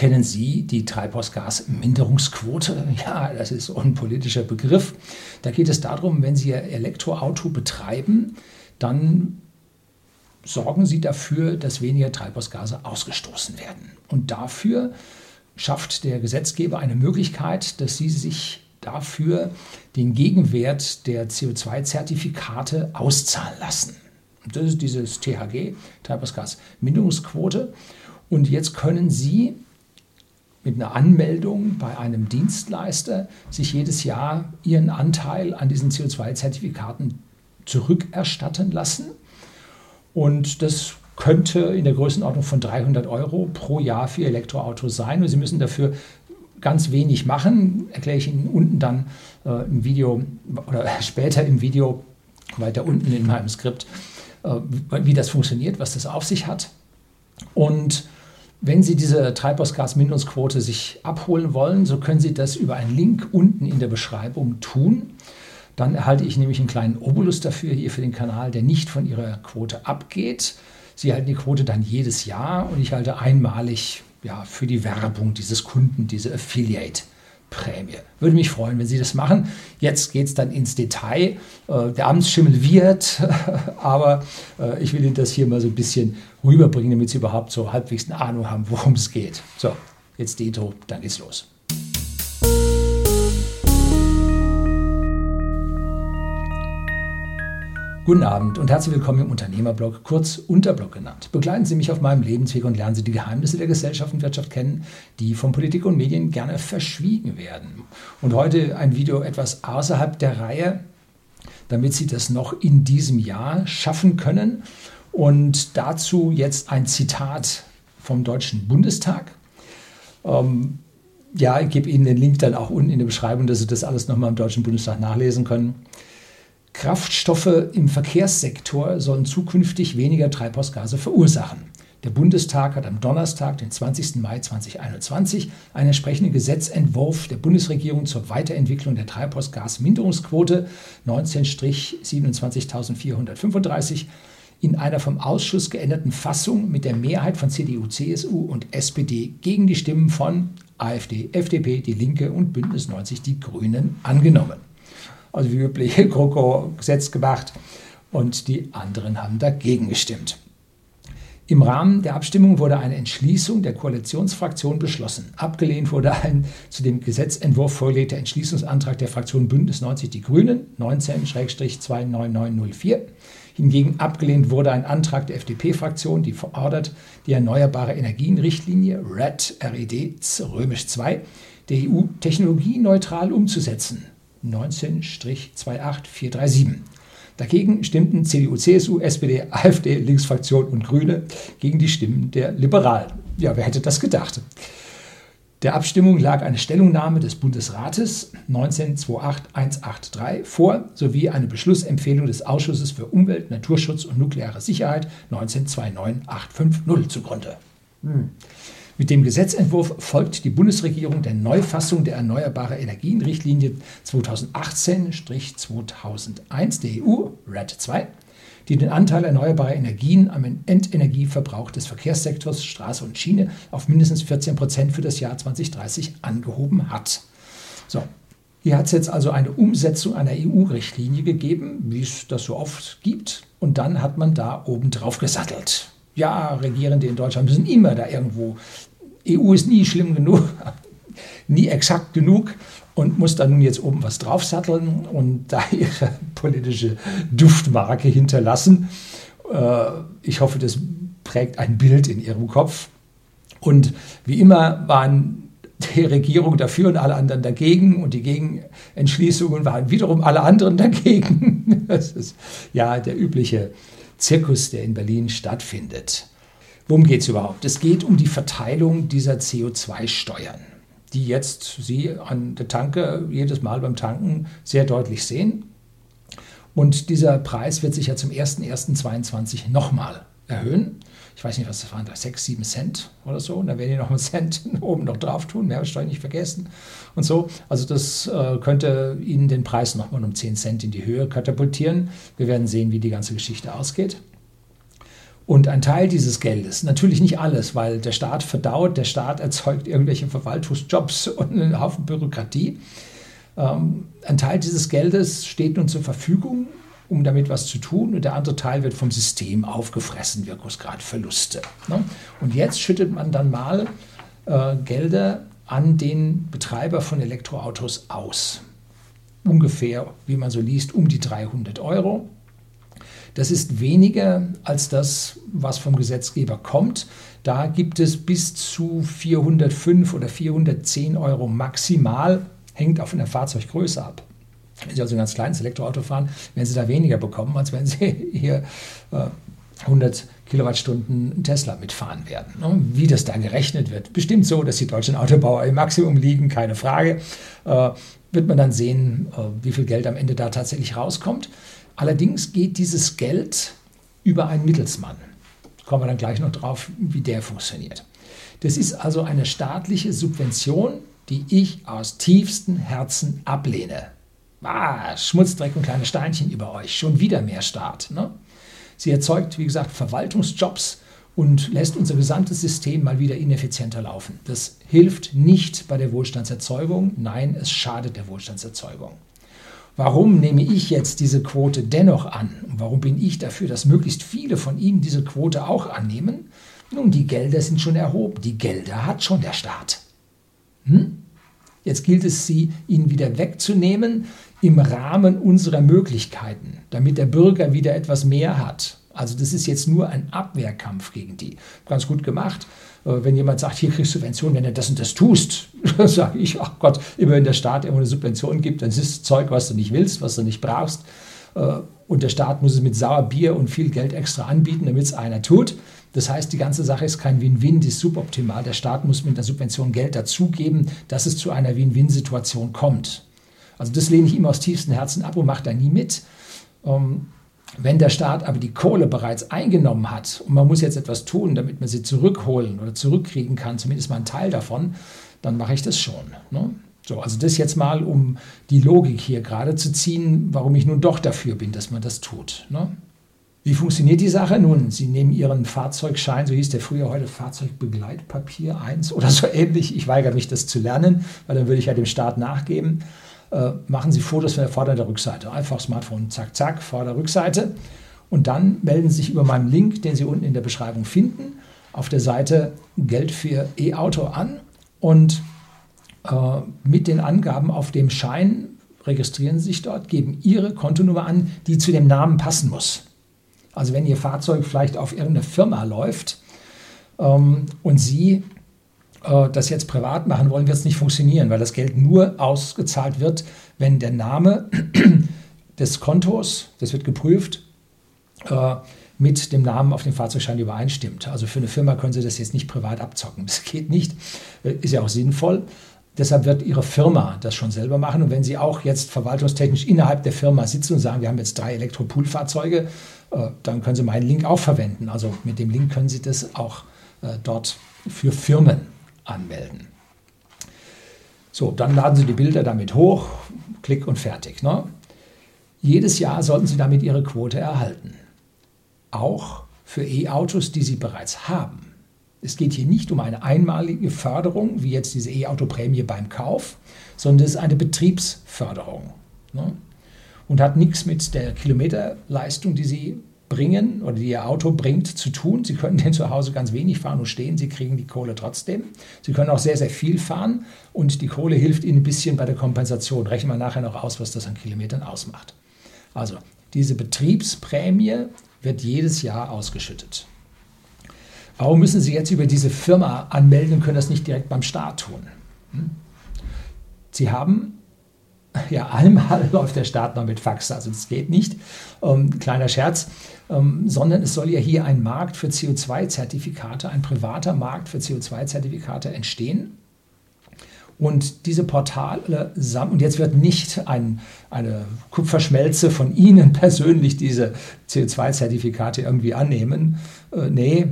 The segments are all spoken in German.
Kennen Sie die Treibhausgasminderungsquote? Ja, das ist ein politischer Begriff. Da geht es darum, wenn Sie Ihr Elektroauto betreiben, dann sorgen Sie dafür, dass weniger Treibhausgase ausgestoßen werden. Und dafür schafft der Gesetzgeber eine Möglichkeit, dass Sie sich dafür den Gegenwert der CO2-Zertifikate auszahlen lassen. Das ist dieses THG, Treibhausgasminderungsquote. Und jetzt können Sie mit einer Anmeldung bei einem Dienstleister sich jedes Jahr Ihren Anteil an diesen CO2-Zertifikaten zurückerstatten lassen. Und das könnte in der Größenordnung von 300 Euro pro Jahr für Ihr Elektroauto sein. Und Sie müssen dafür ganz wenig machen. Erkläre ich Ihnen unten dann äh, im Video oder später im Video weiter unten in meinem Skript, äh, wie das funktioniert, was das auf sich hat. Und wenn Sie diese Treibhausgasminderungsquote sich abholen wollen, so können Sie das über einen Link unten in der Beschreibung tun. Dann erhalte ich nämlich einen kleinen Obolus dafür hier für den Kanal, der nicht von Ihrer Quote abgeht. Sie erhalten die Quote dann jedes Jahr und ich halte einmalig ja, für die Werbung dieses Kunden diese Affiliate. Prämie. Würde mich freuen, wenn Sie das machen. Jetzt geht es dann ins Detail. Äh, der Amtsschimmel wird, aber äh, ich will Ihnen das hier mal so ein bisschen rüberbringen, damit Sie überhaupt so halbwegs eine Ahnung haben, worum es geht. So, jetzt die Intro, dann geht's los. Guten Abend und herzlich willkommen im Unternehmerblog, kurz Unterblog genannt. Begleiten Sie mich auf meinem Lebensweg und lernen Sie die Geheimnisse der Gesellschaft und Wirtschaft kennen, die von Politik und Medien gerne verschwiegen werden. Und heute ein Video etwas außerhalb der Reihe, damit Sie das noch in diesem Jahr schaffen können. Und dazu jetzt ein Zitat vom Deutschen Bundestag. Ähm, ja, ich gebe Ihnen den Link dann auch unten in der Beschreibung, dass Sie das alles nochmal im Deutschen Bundestag nachlesen können. Kraftstoffe im Verkehrssektor sollen zukünftig weniger Treibhausgase verursachen. Der Bundestag hat am Donnerstag, den 20. Mai 2021, einen entsprechenden Gesetzentwurf der Bundesregierung zur Weiterentwicklung der Treibhausgasminderungsquote 19-27435 in einer vom Ausschuss geänderten Fassung mit der Mehrheit von CDU, CSU und SPD gegen die Stimmen von AfD, FDP, Die Linke und Bündnis 90 Die Grünen angenommen also wie üblich GroKo Gesetz gemacht und die anderen haben dagegen gestimmt. Im Rahmen der Abstimmung wurde eine Entschließung der Koalitionsfraktion beschlossen. Abgelehnt wurde ein zu dem Gesetzentwurf vorgelegter Entschließungsantrag der Fraktion Bündnis 90 Die Grünen 19-29904. Hingegen abgelehnt wurde ein Antrag der FDP-Fraktion, die fordert, die Erneuerbare Energienrichtlinie RED, RED römisch 2 der EU technologieneutral umzusetzen. 19-28437. Dagegen stimmten CDU, CSU, SPD, AfD, Linksfraktion und Grüne gegen die Stimmen der Liberalen. Ja, wer hätte das gedacht? Der Abstimmung lag eine Stellungnahme des Bundesrates 19-28183 vor sowie eine Beschlussempfehlung des Ausschusses für Umwelt, Naturschutz und nukleare Sicherheit 19-29850 zugrunde. Hm. Mit dem Gesetzentwurf folgt die Bundesregierung der Neufassung der Erneuerbare Energien-Richtlinie 2018-2001 der EU, RED 2, die den Anteil erneuerbarer Energien am Endenergieverbrauch des Verkehrssektors Straße und Schiene auf mindestens 14 Prozent für das Jahr 2030 angehoben hat. So, hier hat es jetzt also eine Umsetzung einer EU-Richtlinie gegeben, wie es das so oft gibt, und dann hat man da oben drauf gesattelt. Ja, Regierende in Deutschland müssen immer da irgendwo EU ist nie schlimm genug, nie exakt genug und muss da nun jetzt oben was draufsatteln und da ihre politische Duftmarke hinterlassen. Äh, ich hoffe, das prägt ein Bild in ihrem Kopf. Und wie immer waren die Regierung dafür und alle anderen dagegen und die Gegenentschließungen waren wiederum alle anderen dagegen. Das ist ja der übliche Zirkus, der in Berlin stattfindet. Worum geht es überhaupt? Es geht um die Verteilung dieser CO2-Steuern, die jetzt Sie an der Tanke jedes Mal beim Tanken sehr deutlich sehen. Und dieser Preis wird sich ja zum 01.01.2022 nochmal erhöhen. Ich weiß nicht, was das waren, da 6, 7 Cent oder so. Und da werden die noch einen Cent oben noch drauf tun, Mehrwertsteuer nicht vergessen und so. Also das äh, könnte Ihnen den Preis nochmal um 10 Cent in die Höhe katapultieren. Wir werden sehen, wie die ganze Geschichte ausgeht. Und ein Teil dieses Geldes, natürlich nicht alles, weil der Staat verdaut, der Staat erzeugt irgendwelche Verwaltungsjobs und einen Haufen Bürokratie. Ähm, ein Teil dieses Geldes steht nun zur Verfügung, um damit was zu tun, und der andere Teil wird vom System aufgefressen, Wirkungsgradverluste. Ne? Und jetzt schüttet man dann mal äh, Gelder an den Betreiber von Elektroautos aus. Ungefähr, wie man so liest, um die 300 Euro. Das ist weniger als das, was vom Gesetzgeber kommt. Da gibt es bis zu 405 oder 410 Euro maximal, hängt auch von der Fahrzeuggröße ab. Wenn Sie also ein ganz kleines Elektroauto fahren, werden Sie da weniger bekommen, als wenn Sie hier äh, 100 Kilowattstunden Tesla mitfahren werden. Ne? Wie das da gerechnet wird, bestimmt so, dass die deutschen Autobauer im Maximum liegen, keine Frage. Äh, wird man dann sehen, äh, wie viel Geld am Ende da tatsächlich rauskommt. Allerdings geht dieses Geld über einen Mittelsmann. Kommen wir dann gleich noch drauf, wie der funktioniert. Das ist also eine staatliche Subvention, die ich aus tiefstem Herzen ablehne. Ah, Schmutzdreck und kleine Steinchen über euch, schon wieder mehr Staat. Ne? Sie erzeugt, wie gesagt, Verwaltungsjobs und lässt unser gesamtes System mal wieder ineffizienter laufen. Das hilft nicht bei der Wohlstandserzeugung, nein, es schadet der Wohlstandserzeugung. Warum nehme ich jetzt diese Quote dennoch an? Und warum bin ich dafür, dass möglichst viele von Ihnen diese Quote auch annehmen? Nun, die Gelder sind schon erhoben. Die Gelder hat schon der Staat. Hm? Jetzt gilt es, sie ihnen wieder wegzunehmen im Rahmen unserer Möglichkeiten, damit der Bürger wieder etwas mehr hat. Also das ist jetzt nur ein Abwehrkampf gegen die. Ganz gut gemacht. Äh, wenn jemand sagt, hier kriegst du Subventionen, wenn du das und das tust, dann sage ich, ach Gott, immer wenn der Staat irgendwo eine Subvention gibt, dann ist es Zeug, was du nicht willst, was du nicht brauchst. Äh, und der Staat muss es mit Sauerbier und viel Geld extra anbieten, damit es einer tut. Das heißt, die ganze Sache ist kein Win-Win, die ist suboptimal. Der Staat muss mit der Subvention Geld dazugeben, dass es zu einer Win-Win-Situation kommt. Also das lehne ich immer aus tiefstem Herzen ab und mache da nie mit. Ähm, wenn der Staat aber die Kohle bereits eingenommen hat und man muss jetzt etwas tun, damit man sie zurückholen oder zurückkriegen kann, zumindest mal einen Teil davon, dann mache ich das schon. Ne? So, also das jetzt mal, um die Logik hier gerade zu ziehen, warum ich nun doch dafür bin, dass man das tut. Ne? Wie funktioniert die Sache? Nun, Sie nehmen Ihren Fahrzeugschein, so hieß der früher heute Fahrzeugbegleitpapier 1 oder so ähnlich. Ich weigere mich, das zu lernen, weil dann würde ich ja dem Staat nachgeben äh, machen Sie Fotos von der Vorder- und der Rückseite. Einfach Smartphone, zack, zack, Vorder-, Rückseite. Und dann melden Sie sich über meinen Link, den Sie unten in der Beschreibung finden, auf der Seite Geld für E-Auto an und äh, mit den Angaben auf dem Schein registrieren Sie sich dort, geben Ihre Kontonummer an, die zu dem Namen passen muss. Also wenn Ihr Fahrzeug vielleicht auf irgendeine Firma läuft ähm, und Sie das jetzt privat machen wollen, wird es nicht funktionieren, weil das Geld nur ausgezahlt wird, wenn der Name des Kontos, das wird geprüft, äh, mit dem Namen auf dem Fahrzeugschein übereinstimmt. Also für eine Firma können Sie das jetzt nicht privat abzocken. Das geht nicht, äh, ist ja auch sinnvoll. Deshalb wird Ihre Firma das schon selber machen. Und wenn Sie auch jetzt verwaltungstechnisch innerhalb der Firma sitzen und sagen, wir haben jetzt drei Elektropool-Fahrzeuge, dann können Sie meinen Link auch verwenden. Also mit dem Link können Sie das auch dort für Firmen anmelden. So, dann laden Sie die Bilder damit hoch, klick und fertig. Ne? Jedes Jahr sollten Sie damit Ihre Quote erhalten. Auch für E-Autos, die Sie bereits haben. Es geht hier nicht um eine einmalige Förderung, wie jetzt diese E-Auto-Prämie beim Kauf, sondern es ist eine Betriebsförderung. Ne? Und hat nichts mit der Kilometerleistung, die Sie bringen oder die ihr Auto bringt, zu tun. Sie können den zu Hause ganz wenig fahren und stehen, Sie kriegen die Kohle trotzdem. Sie können auch sehr, sehr viel fahren und die Kohle hilft Ihnen ein bisschen bei der Kompensation. Rechnen wir nachher noch aus, was das an Kilometern ausmacht. Also diese Betriebsprämie wird jedes Jahr ausgeschüttet. Warum müssen Sie jetzt über diese Firma anmelden und können das nicht direkt beim Staat tun? Hm? Sie haben ja, einmal läuft der Staat noch mit Fax, also das geht nicht. Ähm, kleiner Scherz, ähm, sondern es soll ja hier ein Markt für CO2-Zertifikate, ein privater Markt für CO2-Zertifikate entstehen. Und diese Portale, und jetzt wird nicht ein, eine Kupferschmelze von Ihnen persönlich diese CO2-Zertifikate irgendwie annehmen, äh, nee,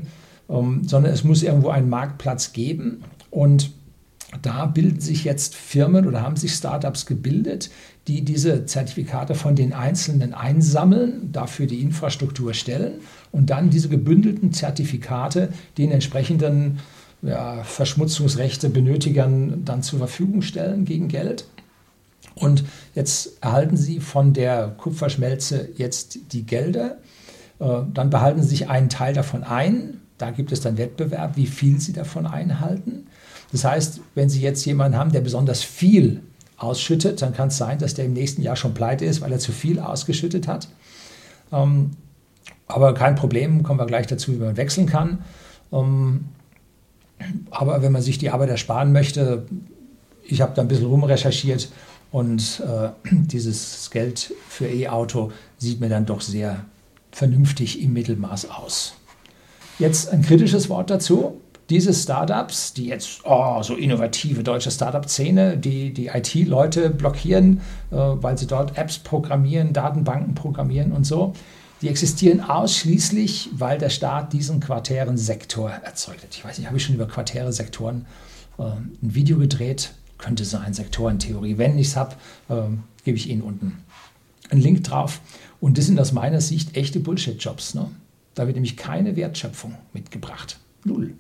ähm, sondern es muss irgendwo einen Marktplatz geben. Und da bilden sich jetzt Firmen oder haben sich Startups gebildet, die diese Zertifikate von den Einzelnen einsammeln, dafür die Infrastruktur stellen und dann diese gebündelten Zertifikate den entsprechenden ja, Verschmutzungsrechte benötigern dann zur Verfügung stellen gegen Geld. Und jetzt erhalten Sie von der Kupferschmelze jetzt die Gelder. Äh, dann behalten Sie sich einen Teil davon ein. Da gibt es dann Wettbewerb, wie viel Sie davon einhalten. Das heißt, wenn Sie jetzt jemanden haben, der besonders viel ausschüttet, dann kann es sein, dass der im nächsten Jahr schon pleite ist, weil er zu viel ausgeschüttet hat. Ähm, aber kein Problem, kommen wir gleich dazu, wie man wechseln kann. Ähm, aber wenn man sich die Arbeit ersparen möchte, ich habe da ein bisschen rumrecherchiert und äh, dieses Geld für E-Auto sieht mir dann doch sehr vernünftig im Mittelmaß aus. Jetzt ein kritisches Wort dazu. Diese Startups, die jetzt oh, so innovative deutsche Startup-Szene, die die IT-Leute blockieren, äh, weil sie dort Apps programmieren, Datenbanken programmieren und so, die existieren ausschließlich, weil der Staat diesen Quartärensektor erzeugt hat. Ich weiß nicht, habe ich schon über Quartäre, Sektoren äh, ein Video gedreht? Könnte sein, Sektorentheorie. Wenn ich es habe, äh, gebe ich Ihnen unten einen Link drauf. Und das sind aus meiner Sicht echte Bullshit-Jobs. Ne? Da wird nämlich keine Wertschöpfung mitgebracht. Null.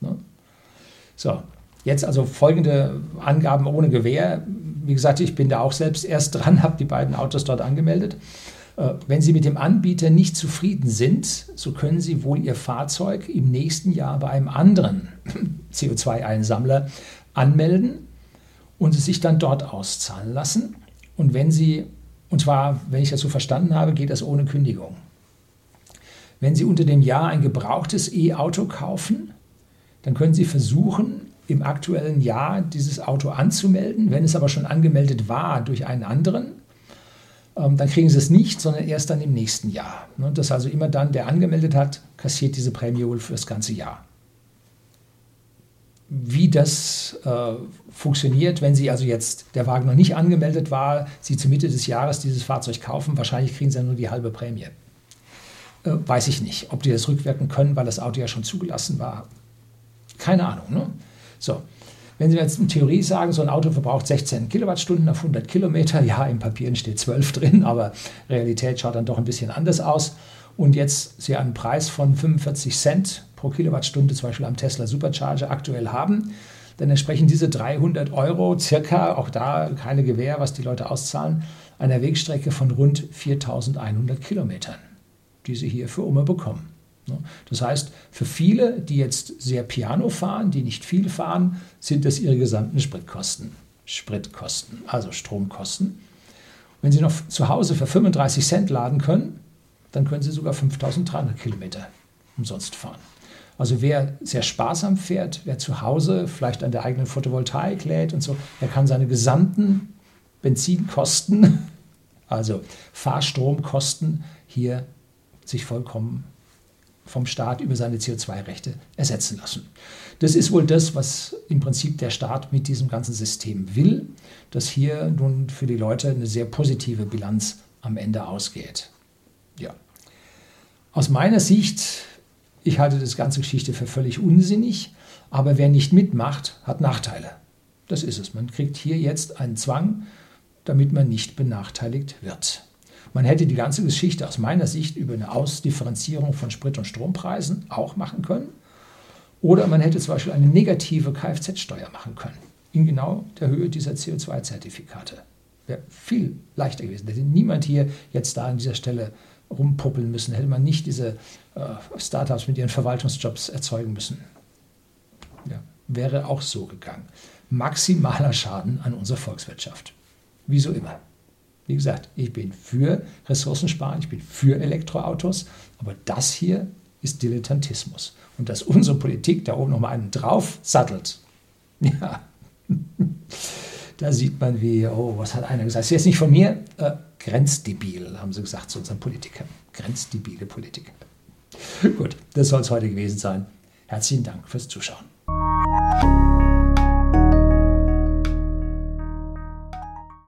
Ne? So, jetzt also folgende Angaben ohne Gewähr. Wie gesagt, ich bin da auch selbst erst dran, habe die beiden Autos dort angemeldet. Äh, wenn Sie mit dem Anbieter nicht zufrieden sind, so können Sie wohl Ihr Fahrzeug im nächsten Jahr bei einem anderen CO2-Einsammler anmelden und es sich dann dort auszahlen lassen. Und wenn Sie, und zwar, wenn ich das so verstanden habe, geht das ohne Kündigung. Wenn Sie unter dem Jahr ein gebrauchtes E-Auto kaufen, dann können Sie versuchen, im aktuellen Jahr dieses Auto anzumelden. Wenn es aber schon angemeldet war durch einen anderen, ähm, dann kriegen sie es nicht, sondern erst dann im nächsten Jahr. Ne? Das also immer dann, der angemeldet hat, kassiert diese Prämie wohl für das ganze Jahr. Wie das äh, funktioniert, wenn Sie also jetzt, der Wagen noch nicht angemeldet war, Sie zur Mitte des Jahres dieses Fahrzeug kaufen, wahrscheinlich kriegen Sie ja nur die halbe Prämie. Äh, weiß ich nicht, ob die das rückwirken können, weil das Auto ja schon zugelassen war. Keine Ahnung. Ne? So, wenn Sie jetzt in Theorie sagen, so ein Auto verbraucht 16 Kilowattstunden auf 100 Kilometer, ja, im Papieren steht 12 drin, aber Realität schaut dann doch ein bisschen anders aus. Und jetzt Sie einen Preis von 45 Cent pro Kilowattstunde zum Beispiel am Tesla Supercharger aktuell haben, dann entsprechen diese 300 Euro circa, auch da keine Gewähr, was die Leute auszahlen, einer Wegstrecke von rund 4100 Kilometern, die Sie hier für Umme bekommen. Ne? Das heißt, für viele, die jetzt sehr Piano fahren, die nicht viel fahren, sind das ihre gesamten Spritkosten. Spritkosten, also Stromkosten. Wenn Sie noch zu Hause für 35 Cent laden können, dann können Sie sogar 5300 Kilometer umsonst fahren. Also wer sehr sparsam fährt, wer zu Hause vielleicht an der eigenen Photovoltaik lädt und so, der kann seine gesamten Benzinkosten, also Fahrstromkosten, hier sich vollkommen vom Staat über seine CO2-Rechte ersetzen lassen. Das ist wohl das, was im Prinzip der Staat mit diesem ganzen System will, dass hier nun für die Leute eine sehr positive Bilanz am Ende ausgeht. Ja. Aus meiner Sicht, ich halte das ganze Geschichte für völlig unsinnig, aber wer nicht mitmacht, hat Nachteile. Das ist es. Man kriegt hier jetzt einen Zwang, damit man nicht benachteiligt wird. Man hätte die ganze Geschichte aus meiner Sicht über eine Ausdifferenzierung von Sprit- und Strompreisen auch machen können. Oder man hätte zum Beispiel eine negative Kfz-Steuer machen können, in genau der Höhe dieser CO2-Zertifikate. Wäre viel leichter gewesen. Hätte niemand hier jetzt da an dieser Stelle rumpuppeln müssen, hätte man nicht diese äh, Startups mit ihren Verwaltungsjobs erzeugen müssen. Ja, wäre auch so gegangen. Maximaler Schaden an unserer Volkswirtschaft. Wie so immer. Wie gesagt, ich bin für Ressourcensparen, ich bin für Elektroautos, aber das hier ist Dilettantismus. Und dass unsere Politik da oben nochmal einen drauf sattelt, ja, da sieht man wie, oh, was hat einer gesagt? Das ist jetzt nicht von mir, äh, grenzdebil, haben sie gesagt zu unseren Politikern. Grenzdebile Politiker. Gut, das soll es heute gewesen sein. Herzlichen Dank fürs Zuschauen.